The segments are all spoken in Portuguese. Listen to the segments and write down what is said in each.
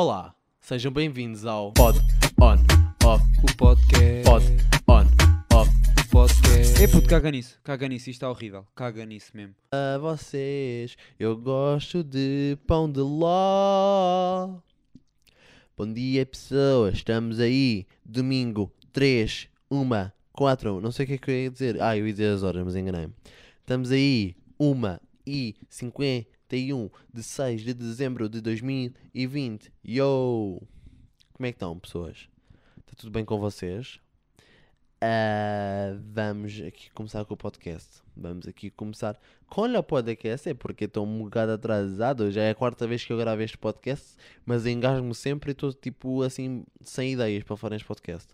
Olá, sejam bem-vindos ao Pod On Off O podcast. Pod On Off O podcast. É puto, caga nisso. Caga nisso. Isto está horrível. Caga nisso mesmo. a vocês. Eu gosto de pão de ló. Bom dia, pessoas. Estamos aí, domingo 3, 1, 4. Não sei o que é que eu ia dizer. Ah, eu ia dizer as horas, mas enganei-me. Estamos aí, 1 e 51 de 6 de dezembro de 2020. Yo! Como é que estão, pessoas? Está tudo bem com vocês? Ah, vamos aqui começar com o podcast. Vamos aqui começar com o podcast, é porque estou um bocado atrasado. Já é a quarta vez que eu gravo este podcast, mas engasgo-me sempre e estou tipo assim, sem ideias para fazer este podcast.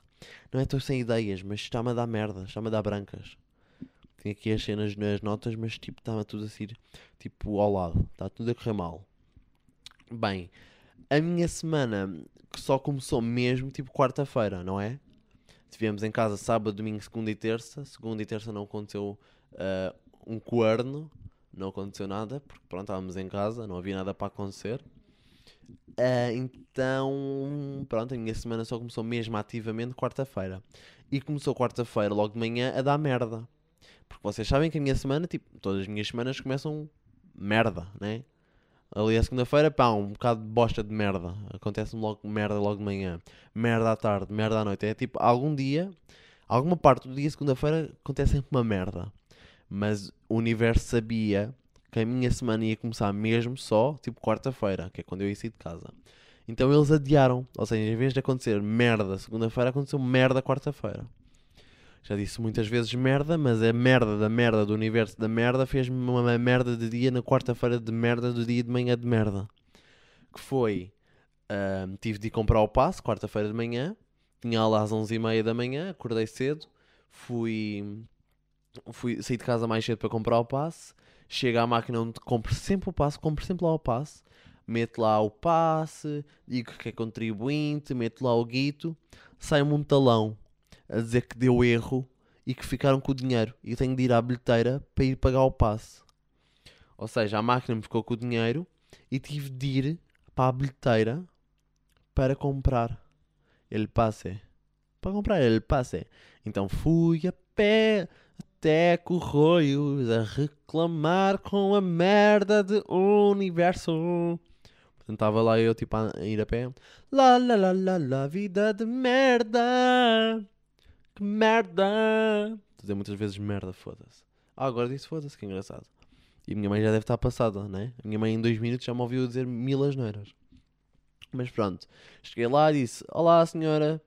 Não é estou sem ideias, mas está-me a dar merda, está-me a dar brancas. Tenho aqui as cenas nas notas, mas tipo, está-me tudo assim, tipo ao lado, está tudo a correr mal. Bem, a minha semana que só começou mesmo tipo quarta-feira, não é? Tivemos em casa sábado, domingo, segunda e terça. Segunda e terça não aconteceu ah, um corno, não aconteceu nada, porque pronto, estávamos em casa, não havia nada para acontecer. Ah, então, pronto, a minha semana só começou mesmo ativamente quarta-feira. E começou quarta-feira, logo de manhã, a dar merda. Porque vocês sabem que a minha semana, tipo, todas as minhas semanas começam merda, né? Ali a segunda-feira, pá, um bocado de bosta de merda. Acontece-me logo merda logo de manhã. Merda à tarde, merda à noite. É tipo, algum dia, alguma parte do dia, segunda-feira, acontece sempre uma merda. Mas o universo sabia que a minha semana ia começar mesmo só, tipo, quarta-feira, que é quando eu ia sair de casa. Então eles adiaram. Ou seja, em vez de acontecer merda segunda-feira, aconteceu merda quarta-feira. Já disse muitas vezes merda, mas a merda da merda do universo da merda fez-me uma merda de dia na quarta-feira de merda do dia de manhã de merda. Que foi, ahm, tive de ir comprar o passe, quarta-feira de manhã, tinha lá às 11h30 da manhã, acordei cedo, fui, fui saí de casa mais cedo para comprar o passe, chego à máquina onde compro sempre o passe, compro sempre lá o passe, meto lá o passe, digo que é contribuinte, meto lá o guito, sai-me um talão a dizer que deu erro e que ficaram com o dinheiro. E tenho de ir à bilheteira para ir pagar o passe. Ou seja, a máquina me ficou com o dinheiro e tive de ir para a bilheteira para comprar ele passe. Para comprar ele passe. Então fui a pé até Corroios a reclamar com a merda de universo. Portanto, estava lá eu tipo a ir a pé. Lá, lá, lá, lá, lá, vida de merda. Que merda! Estou a dizer muitas vezes merda, foda-se. Ah, agora disse foda-se, que engraçado. E a minha mãe já deve estar passada, né? A minha mãe em dois minutos já me ouviu dizer mil asneiras. Mas pronto, cheguei lá e disse: Olá, senhora.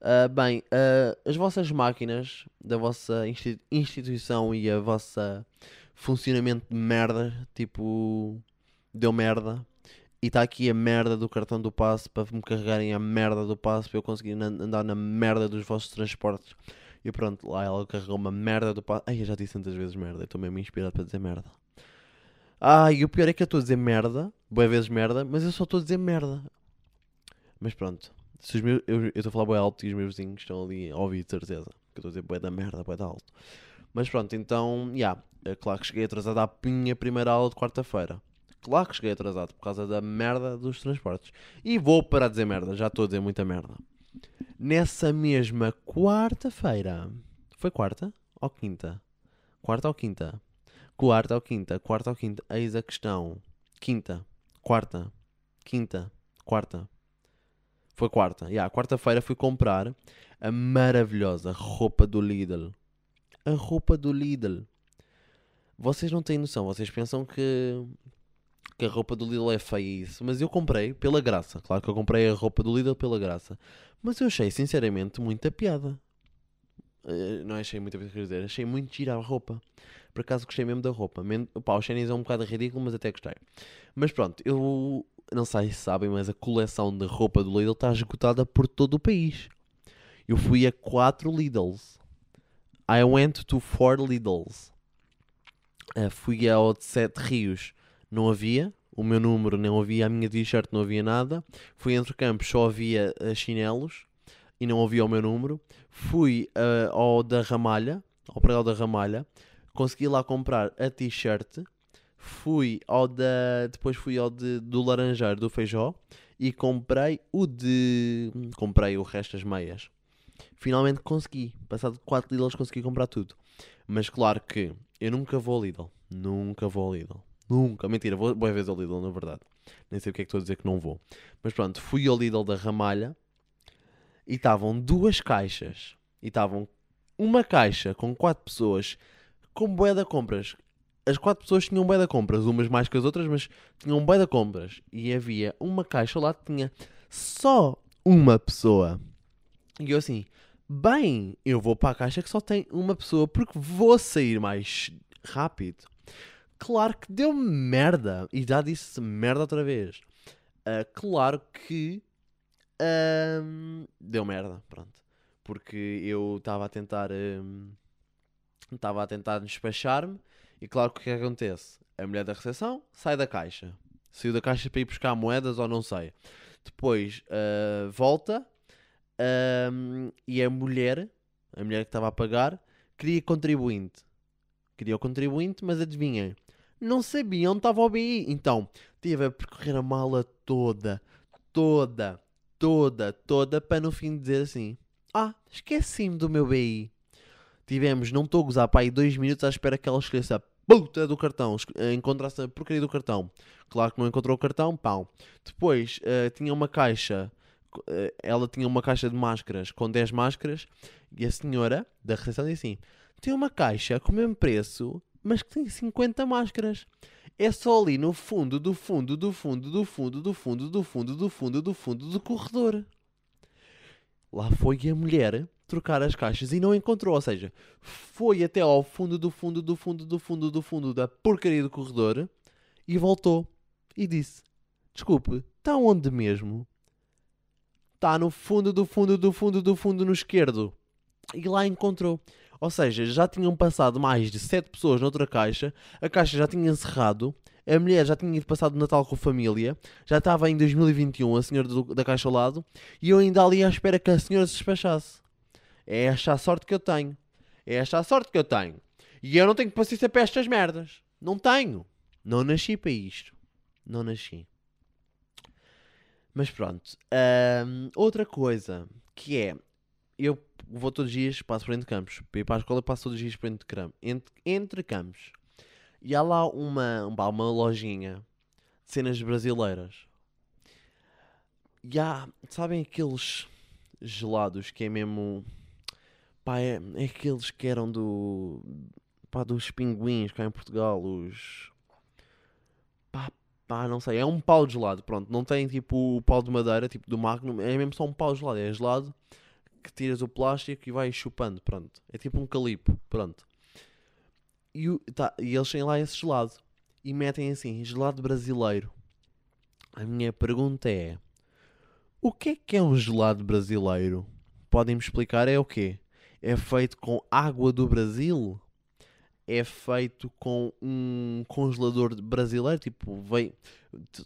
Ah, bem, ah, as vossas máquinas da vossa insti- instituição e a vossa funcionamento de merda, tipo, deu merda. E está aqui a merda do cartão do passe para me carregarem a merda do passe para eu conseguir an- andar na merda dos vossos transportes. E pronto, lá ela carregou uma merda do passe. Ai, eu já disse tantas vezes merda, eu estou mesmo inspirado para dizer merda. Ah, e o pior é que eu estou a dizer merda, boas vezes merda, mas eu só estou a dizer merda. Mas pronto, se os meus, eu estou a falar bem alto e os meus vizinhos estão ali a ouvir de certeza. Que eu estou a dizer bué da merda, bué da alto. Mas pronto, então, já, é claro que cheguei atrasado à minha primeira aula de quarta-feira. Claro que cheguei atrasado por causa da merda dos transportes. E vou parar de dizer merda, já estou a dizer muita merda. Nessa mesma quarta-feira. Foi quarta ou quinta? Quarta ou quinta? Quarta ou quinta? Quarta ou quinta? Eis a questão. Quinta. Quarta. Quinta. Quarta. Foi quarta. Yeah, quarta-feira fui comprar a maravilhosa roupa do Lidl. A roupa do Lidl. Vocês não têm noção. Vocês pensam que que a roupa do Lidl é feia isso, mas eu comprei pela graça. Claro que eu comprei a roupa do Lidl pela graça, mas eu achei sinceramente muita piada. Eh, não achei muita piada, quer dizer, achei muito gira a roupa. Por acaso gostei mesmo da roupa. Pá, o Chinese é um bocado ridículo, mas até gostei. Mas pronto, eu não sei se sabem, mas a coleção de roupa do Lidl está esgotada por todo o país. Eu fui a 4 Lidls. I went to 4 Lidls. Eh, fui ao de Sete Rios não havia, o meu número não havia, a minha t-shirt não havia nada. Fui entre campos, só havia eh, chinelos e não havia o meu número. Fui eh, ao da Ramalha, ao prédio da Ramalha, consegui lá comprar a t-shirt. Fui ao da. Depois fui ao de, do Laranjeiro do Feijó e comprei o de. Comprei o resto das meias. Finalmente consegui. Passado 4 Lidls consegui comprar tudo. Mas claro que eu nunca vou ao Lidl. Nunca vou ao Lidl. Nunca. Mentira, vou boa vez ao Lidl, na verdade. Nem sei o que é que estou a dizer que não vou. Mas pronto, fui ao Lidl da Ramalha e estavam duas caixas. E estavam uma caixa com quatro pessoas com bué de compras. As quatro pessoas tinham bué de compras, umas mais que as outras, mas tinham bué de compras. E havia uma caixa lá que tinha só uma pessoa. E eu assim, bem, eu vou para a caixa que só tem uma pessoa porque vou sair mais rápido. Claro que deu merda. E já disse merda outra vez. Ah, claro que deu merda, pronto. Porque eu estava a tentar estava a tentar despachar-me e claro que o que é que acontece? A mulher da recepção sai da caixa. Saiu da caixa para ir buscar moedas ou não sei. Depois ah, volta ahm, e a mulher, a mulher que estava a pagar, queria contribuinte. Queria o contribuinte, mas adivinhem, não sabia onde estava o BI. Então, tive a percorrer a mala toda, toda, toda, toda, para no fim dizer assim: Ah, esqueci-me do meu BI. Tivemos, não estou a gozar, para aí dois minutos à espera que ela escolhesse a puta do cartão, eh, encontrasse a porcaria do cartão. Claro que não encontrou o cartão, pau. Depois, eh, tinha uma caixa, eh, ela tinha uma caixa de máscaras com 10 máscaras e a senhora da recepção disse assim: Tem uma caixa com o mesmo preço, mas que tem 50 máscaras. É só ali no fundo, do fundo, do fundo, do fundo, do fundo, do fundo, do fundo, do fundo do corredor. Lá foi a mulher trocar as caixas e não encontrou. Ou seja, foi até ao fundo do fundo, do fundo, do fundo, do fundo da porcaria do corredor e voltou. E disse: Desculpe, está onde mesmo? Está no fundo do fundo do fundo do fundo no esquerdo. E lá encontrou. Ou seja, já tinham passado mais de 7 pessoas noutra caixa, a caixa já tinha encerrado, a mulher já tinha ido passar o Natal com a família, já estava em 2021 a senhora do- da caixa ao lado, e eu ainda ali à espera que a senhora se despachasse. É esta a sorte que eu tenho. É esta a sorte que eu tenho. E eu não tenho paciência para estas merdas. Não tenho. Não nasci para isto. Não nasci. Mas pronto. Outra coisa que é. Eu vou todos os dias, passo por entre campos. Para ir para a escola, passo todos os dias por entre, cram- entre, entre campos. E há lá uma, uma, uma lojinha de cenas brasileiras. E há, sabem aqueles gelados que é mesmo. Pá, é, é aqueles que eram do. Pá, dos pinguins cá em Portugal. Os. Pá, pá, não sei. É um pau de gelado, pronto. Não tem tipo o pau de madeira, tipo do Magnum. É mesmo só um pau de gelado. É gelado que tiras o plástico e vais chupando, pronto. É tipo um calipo, pronto. E, o- tá, e eles têm lá esse gelado. E metem assim, gelado brasileiro. A minha pergunta é: O que é que é um gelado brasileiro? Podem-me explicar? É o quê? É feito com água do Brasil? É feito com um congelador brasileiro? Tipo, veio,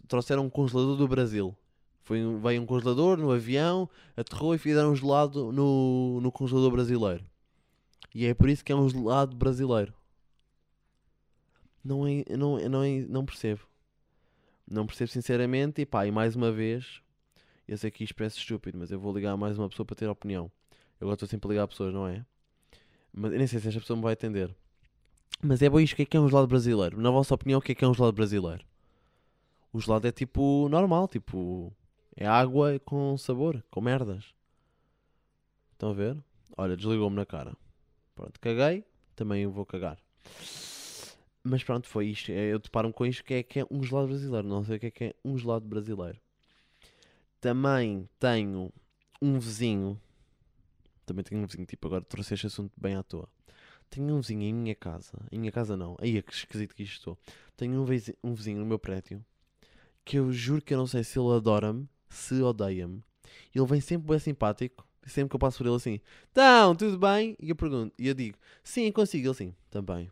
trouxeram um congelador do Brasil. Foi, um- veio um congelador no avião, aterrou e fizeram um gelado no, no congelador brasileiro. E é por isso que é um gelado brasileiro. Não, é, não, não, é, não percebo. Não percebo sinceramente. E pá, e mais uma vez, eu sei que isto parece estúpido, mas eu vou ligar a mais uma pessoa para ter opinião. Eu agora estou sempre a ligar pessoas, não é? Mas nem sei se esta pessoa me vai atender. Mas é bom isto, o que é que é um gelado brasileiro? Na vossa opinião, o que é que é um gelado brasileiro? O gelado é tipo normal, tipo. É água com sabor, com merdas. Estão a ver? Olha, desligou-me na cara. Pronto, caguei, também vou cagar. Mas pronto, foi isto. É, Eu deparo-me com isto que é, que é um gelado brasileiro. Não sei o que é que é um gelado brasileiro. Também tenho um vizinho. Também tenho um vizinho, tipo, agora trouxe este assunto bem à toa. Tenho um vizinho em minha casa. Em minha casa não. Aí é que esquisito que isto estou. Tenho um vizinho, um vizinho no meu prédio que eu juro que eu não sei se ele adora-me, se odeia-me. Ele vem sempre bem simpático. Sempre que eu passo por ele assim, então, tudo bem? E eu pergunto, e eu digo, sim, consigo. Ele assim, também.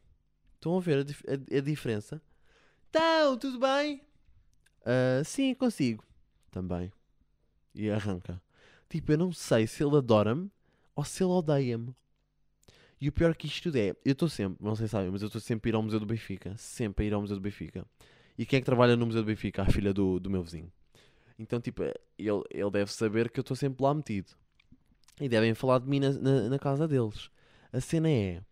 Estão a ver a, dif- a- a diferença? Então, tudo bem? "Ah, sim, consigo. Também. E arranca. Tipo, eu não sei se ele adora-me ou se ele odeia-me. E o pior que isto tudo é, eu estou sempre, não sei se sabem, mas eu estou sempre a ir ao Museu do Benfica. Sempre a ir ao Museu do Benfica. E quem é que trabalha no Museu do Benfica? A filha do, do meu vizinho. Então, tipo, ele, ele deve saber que eu estou sempre lá metido. E devem falar de mim na, na, na casa deles. A cena é: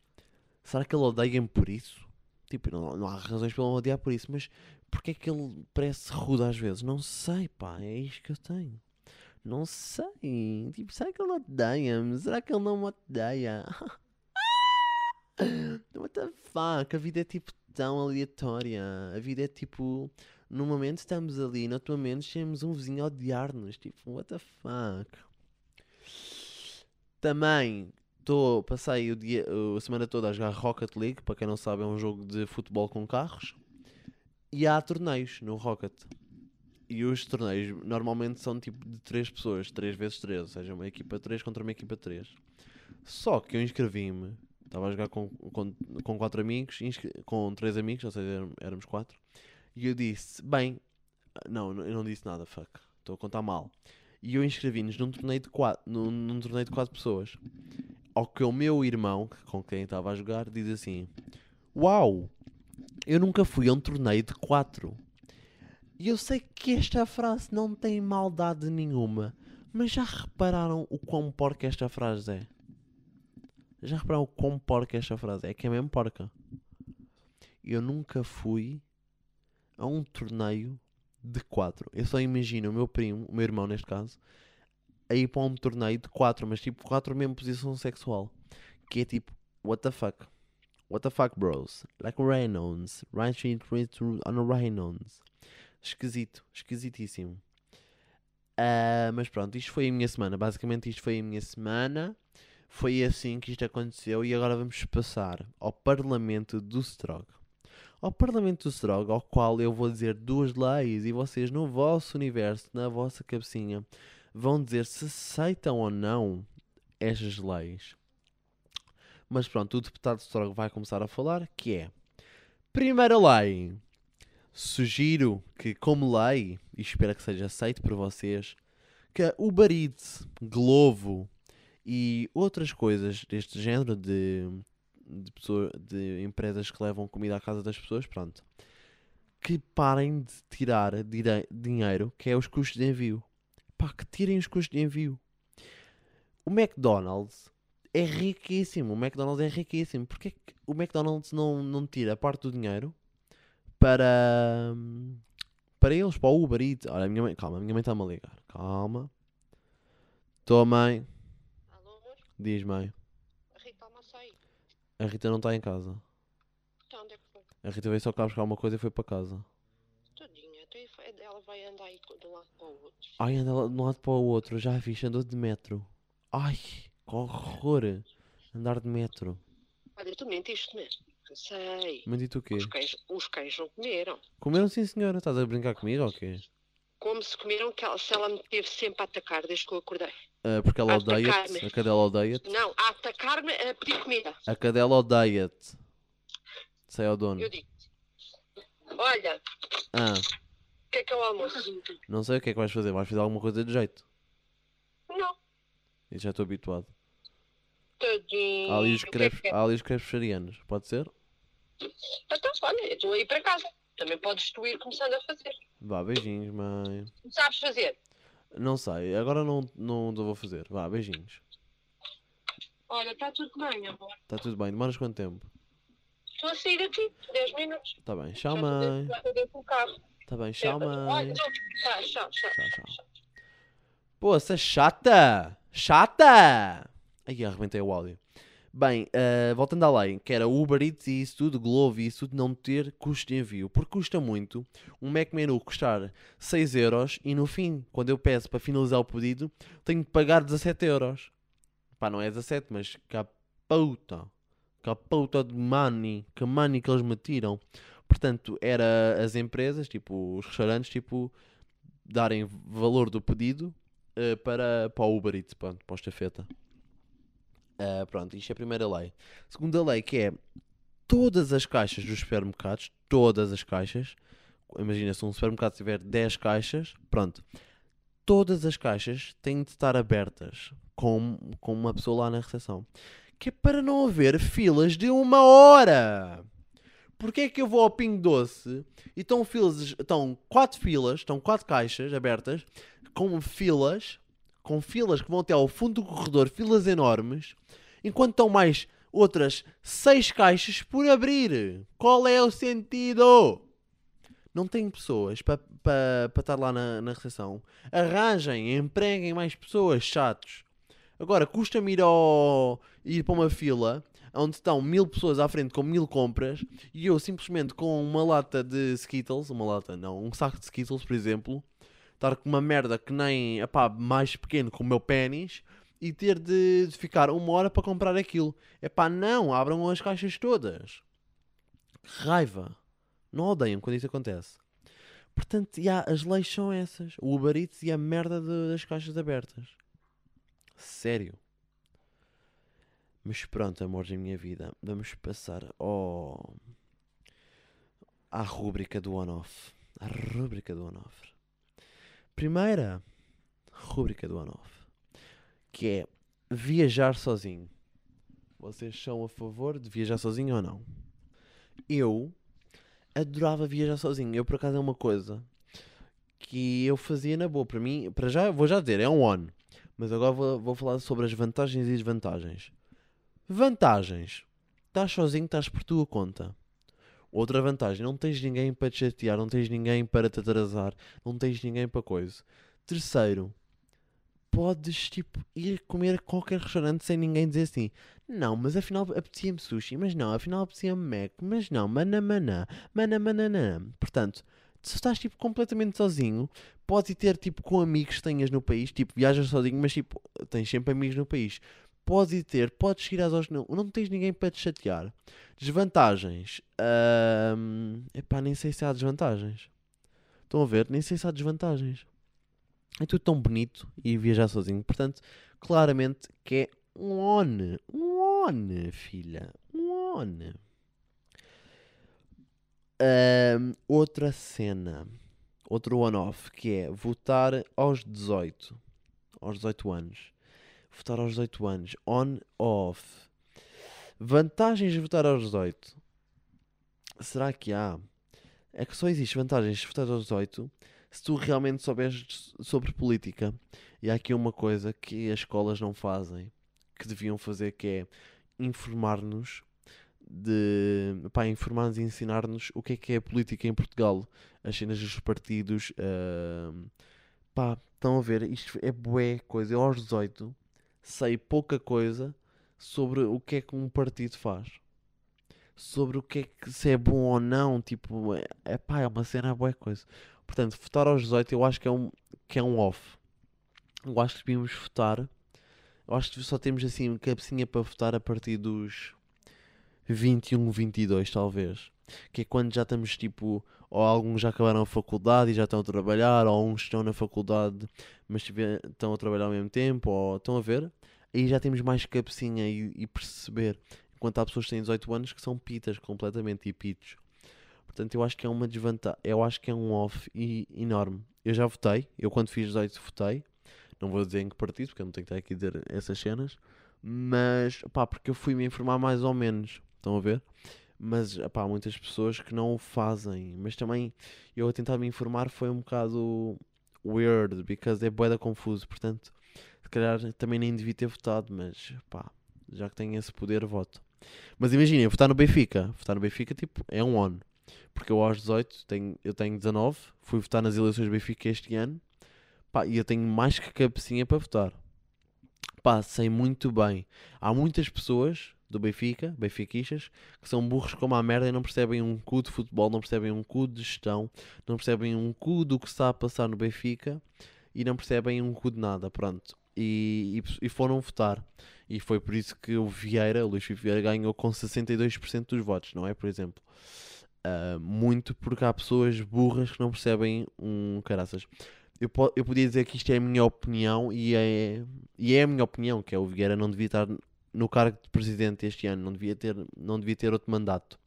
será que ele odeia-me por isso? Tipo, não, não há razões para ele odiar por isso, mas porque é que ele parece rude às vezes? Não sei, pá, é isto que eu tenho. Não sei. Tipo, será que ele odeia-me? Será que ele não me odeia? What the fuck? A vida é tipo tão aleatória. A vida é tipo. No momento estamos ali, no outro momento temos um vizinho a odiar-nos. Tipo, what the fuck? Também tô, passei o dia, a semana toda a jogar Rocket League. Para quem não sabe, é um jogo de futebol com carros. E há torneios no Rocket. E os torneios normalmente são tipo de 3 pessoas, 3 vezes 3, ou seja, uma equipa 3 contra uma equipa 3. Só que eu inscrevi-me, estava a jogar com, com, com 4 amigos, com 3 amigos, ou seja, éram- éramos 4. E eu disse, bem, não, não- eu não disse nada, fuck, estou a contar mal. E eu inscrevi-nos num torneio de 4 num, num torneio de 4 pessoas. Ao que o meu irmão, com quem estava a jogar, diz assim: Uau, eu nunca fui a um torneio de 4. E eu sei que esta frase não tem maldade nenhuma, mas já repararam o quão porca esta frase é? Já repararam o quão porca esta frase é? É que é mesmo porca. Eu nunca fui a um torneio de 4. Eu só imagino o meu primo, o meu irmão neste caso, a ir para um torneio de 4, mas tipo 4 mesmo posição sexual. Que é tipo, what the fuck? What the fuck, bros? Like Reynolds. Street on Reynolds. Esquisito, esquisitíssimo. Ah, mas pronto, isto foi a minha semana. Basicamente, isto foi a minha semana. Foi assim que isto aconteceu. E agora vamos passar ao Parlamento do Strog. Ao Parlamento do Strog, ao qual eu vou dizer duas leis. E vocês, no vosso universo, na vossa cabecinha, vão dizer se aceitam ou não estas leis. Mas pronto, o deputado Strog vai começar a falar, que é... Primeira lei. Sugiro que, como lei, e espero que seja aceito por vocês, que Uber Eats, Glovo e outras coisas deste género de, de, pessoa- de empresas que levam comida à casa das pessoas, pronto, que parem de tirar dinheiro, que é os custos de envio. Pá, que tirem os custos de envio. O McDonald's é riquíssimo. O McDonald's é riquíssimo. Porquê que o McDonald's não, não tira parte do dinheiro para, para eles, para o Uber Eats? Olha, a minha mãe, calma, a minha mãe está-me a ligar. Calma. Estou, mãe. Alô? Diz, mãe. A Rita almoça aí. A Rita não está em casa. Então, onde é que foi? A Rita veio só cá buscar uma coisa e foi para casa. Tadinha. Então, ela vai andar aí de um lado para o outro. Ai, anda de um lado para o outro. Já vi, andou de metro. Ai, que horror. Andar de metro. Olha, tu mentiste mesmo. Sei. Tu o quê? Os cães, os cães não comeram. Comeram sim, senhora. Estás a brincar comigo ou quê? Como se comeram que ela, se ela me teve sempre a atacar desde que eu acordei. Ah, porque ela odeia-te. A cadela odeia-te. Não, a atacar-me a pedir comida. A cadela odeia-te. Sei ao dono. Eu digo olha, Ah, o que é que é o almoço? não sei o que é que vais fazer. Vais fazer alguma coisa de jeito. Não. Isso já estou habituado. Tadinho. Há ali os que é crepes, que é? há ali os crepes vegetarianos. Pode ser? Então, olha, eu estou aí para casa. Também podes tu ir começando a fazer. Vá, beijinhos, mãe. Sabes fazer? Não sei. Agora não, não vou fazer. Vá, beijinhos. Olha, está tudo bem, amor. Está tudo bem. Demoras quanto tempo? Estou a sair daqui, 10 minutos. Está bem. Tchau, mãe. Está bem. Tchau, Olha, mãe. não, tchau, tchau, tchau. Tchau, tchau. Poça, chata! Chata! Aí, arrebentei o áudio. Bem, eh, voltando à lei, que era Uber Eats e isso tudo, Glovo e isso tudo não ter custo de envio. Porque custa muito um Mac Menu custar 6 euros e no fim, quando eu peço para finalizar o pedido, tenho de pagar 17 euros. Pá, não é 17, mas caputa. Caputa de money. Que money que eles me tiram. Portanto, era as empresas, tipo, os restaurantes, tipo, darem valor do pedido eh, para, para o Uber Eats, pronto, para o estafeta. Ah, pronto, isto é a primeira lei. Segunda lei que é todas as caixas dos supermercados, todas as caixas, imagina se um supermercado tiver 10 caixas, pronto, todas as caixas têm de estar abertas com, com uma pessoa lá na recepção. Que é para não haver filas de uma hora. Porquê é que eu vou ao Pingo Doce e estão filas, estão quatro filas, estão quatro caixas abertas, com filas, com filas que vão até ao fundo do corredor, filas enormes, enquanto estão mais outras seis caixas por abrir. Qual é o sentido? Não tem pessoas para pa, pa estar lá na, na recepção. Arranjem, empreguem mais pessoas, chatos. Agora, custa-me ir, ir para uma fila onde estão mil pessoas à frente com mil compras e eu simplesmente com uma lata de Skittles, uma lata não, um saco de Skittles, por exemplo, estar com uma merda que nem, epá, mais pequeno que o meu pênis e ter de, de ficar uma hora para comprar aquilo. Epá, não, abram as caixas todas. Raiva. Não odeiam quando isso acontece. Portanto, já, as leis são essas. O Uber Eats e a merda de- das caixas abertas. Sério. Mas pronto, amores da minha vida. Vamos passar ao... à rúbrica do on-off. À rúbrica do on-off. Primeira rúbrica do on-off. Que é viajar sozinho. Vocês são a favor de viajar sozinho ou não? Eu adorava viajar sozinho. Eu, por acaso, é uma coisa que eu fazia na boa. Para mim, para já, vou já dizer, é um on. Mas agora vou, vou falar sobre as vantagens e desvantagens. Vantagens. Estás sozinho, estás por tua conta. Outra vantagem, não tens ninguém para te chatear, não tens ninguém para te atrasar, não tens ninguém para coisa. Terceiro, podes tipo ir comer a qualquer restaurante sem ninguém dizer assim, não, mas afinal apetecia-me sushi, mas não, afinal apetecia-me Mac, mas não, mana mana, mana mananã. Portanto, se estás tipo completamente sozinho, podes ir ter tipo com amigos que tenhas no país, tipo viajas sozinho, mas tipo tens sempre amigos no país. Podes ir ter, podes ir às horas, não, não tens ninguém para te chatear. Desvantagens. Ahm, epá, nem sei se há desvantagens. Estão a ver? Nem sei se há desvantagens. É tudo tão bonito e viajar sozinho. Portanto, claramente que é um on. Um on, filha. Um on. Ahm, outra cena. Outro on-off que é votar aos 18. Aos 18 anos. Votar aos 18 anos. On-off. Vantagens de votar aos 18. Será que há? É que só existe vantagens de votar aos 18 se tu realmente souberes sobre política. E há aqui uma coisa que as escolas não fazem, que deviam fazer, que é informar-nos de pá, informar-nos e ensinar-nos o que é que é a política em Portugal, as cenas dos partidos. ahm, pá, estão a ver? Isto é bué coisa. Eu aos 18 sei pouca coisa sobre o que é que um partido faz. Sobre o que é que se é bom ou não, tipo, é, é pá, é uma cena bué coisa. Portanto, votar aos 18 eu acho que é um, que é um off. Eu acho que devíamos votar. Eu acho que só temos assim cabecinha para votar a partir dos 21, 22, talvez. Que é quando já estamos tipo, ou alguns já acabaram a faculdade e já estão a trabalhar, ou uns estão na faculdade, mas estão a trabalhar ao mesmo tempo, ou estão a ver. Aí já temos mais cabecinha e, e perceber. Enquanto há pessoas que têm 18 anos que são pitas completamente e pitos. Portanto, eu acho que é uma desvantagem. Eu acho que é um off e- enorme. Eu já votei. Eu, quando fiz 18, votei. Não vou dizer em que partido, porque eu não tenho que estar aqui a dizer essas cenas. Mas, pá, porque eu fui-me informar mais ou menos. Estão a ver? Mas, há muitas pessoas que não o fazem. Mas também, eu a tentar me informar foi um bocado weird, because é boeda confuso. Portanto, se calhar também nem devia ter votado, mas, pá, já que tenho esse poder, voto. Mas imaginem, votar no Benfica. Votar no Benfica, tipo, é um on. Porque eu aos 18, tenho, eu tenho 19, fui votar nas eleições do Benfica este ano. Pá, e eu tenho mais que cabecinha para votar. Pá, sei muito bem. Há muitas pessoas do Benfica, benfiquistas, que são burros como a merda e não percebem um cu de futebol, não percebem um cu de gestão, não percebem um cu do que está a passar no Benfica e não percebem um cu de nada, pronto. E, e, e foram votar. E foi por isso que o Vieira, o Luís Vieira, ganhou com 62% dos votos, não é? Por exemplo. Uh, muito porque há pessoas burras que não percebem um caraças. Eu, eu podia dizer que isto é a minha opinião e é, e é a minha opinião, que é o Vieira não devia estar no cargo de presidente este ano, não devia ter, não devia ter outro mandato.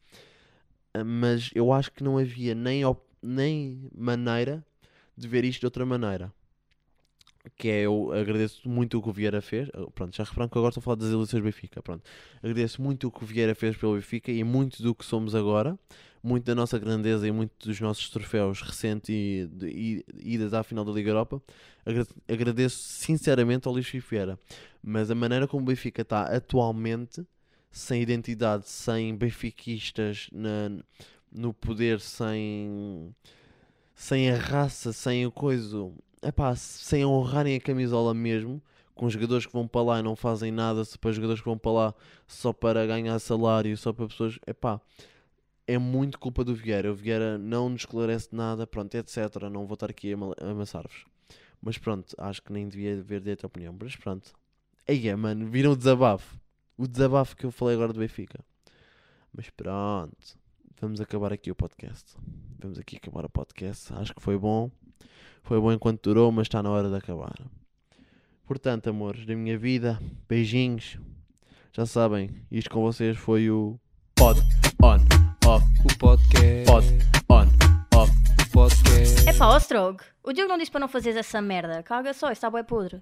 Uh, mas eu acho que não havia nem, nem maneira de ver isto de outra maneira. Que é eu agradeço muito o que o Vieira fez. Pronto, já repararam que agora estou a falar das eleições do Benfica. Pronto, agradeço muito o que o Vieira fez pelo Benfica e muito do que somos agora, muito da nossa grandeza e muito dos nossos troféus recentes e, e idas à final da Liga Europa. Agra- agradeço sinceramente ao Luís Vieira, mas a maneira como o Benfica está atualmente, sem identidade, sem benfiquistas na, no poder, sem sem a raça, sem o coisa, epá, sem honrarem a camisola mesmo, com jogadores que vão para lá e não fazem nada, para jogadores que vão para lá só para ganhar salário, só para pessoas, epá, é muito culpa do Vieira. O Vieira não nos esclarece nada, pronto, etc. Não vou estar aqui a ama- a amassar-vos. Mas pronto, acho que nem devia haver direito à opinião. Mas pronto. Aí é, mano, viram o desabafo. O desabafo que eu falei agora do Benfica. Mas pronto, vamos acabar aqui o podcast. Vamos aqui acabar o podcast. Acho que foi bom. Foi bom enquanto durou, mas está na hora de acabar. Portanto, amores da minha vida, beijinhos. Já sabem, isto com vocês foi o Pod On Off. O podcast. Pod On Off. O podcast. É pá, ó Strog, o Diogo não disse para não fazeres essa merda. Caga só, está bué podre.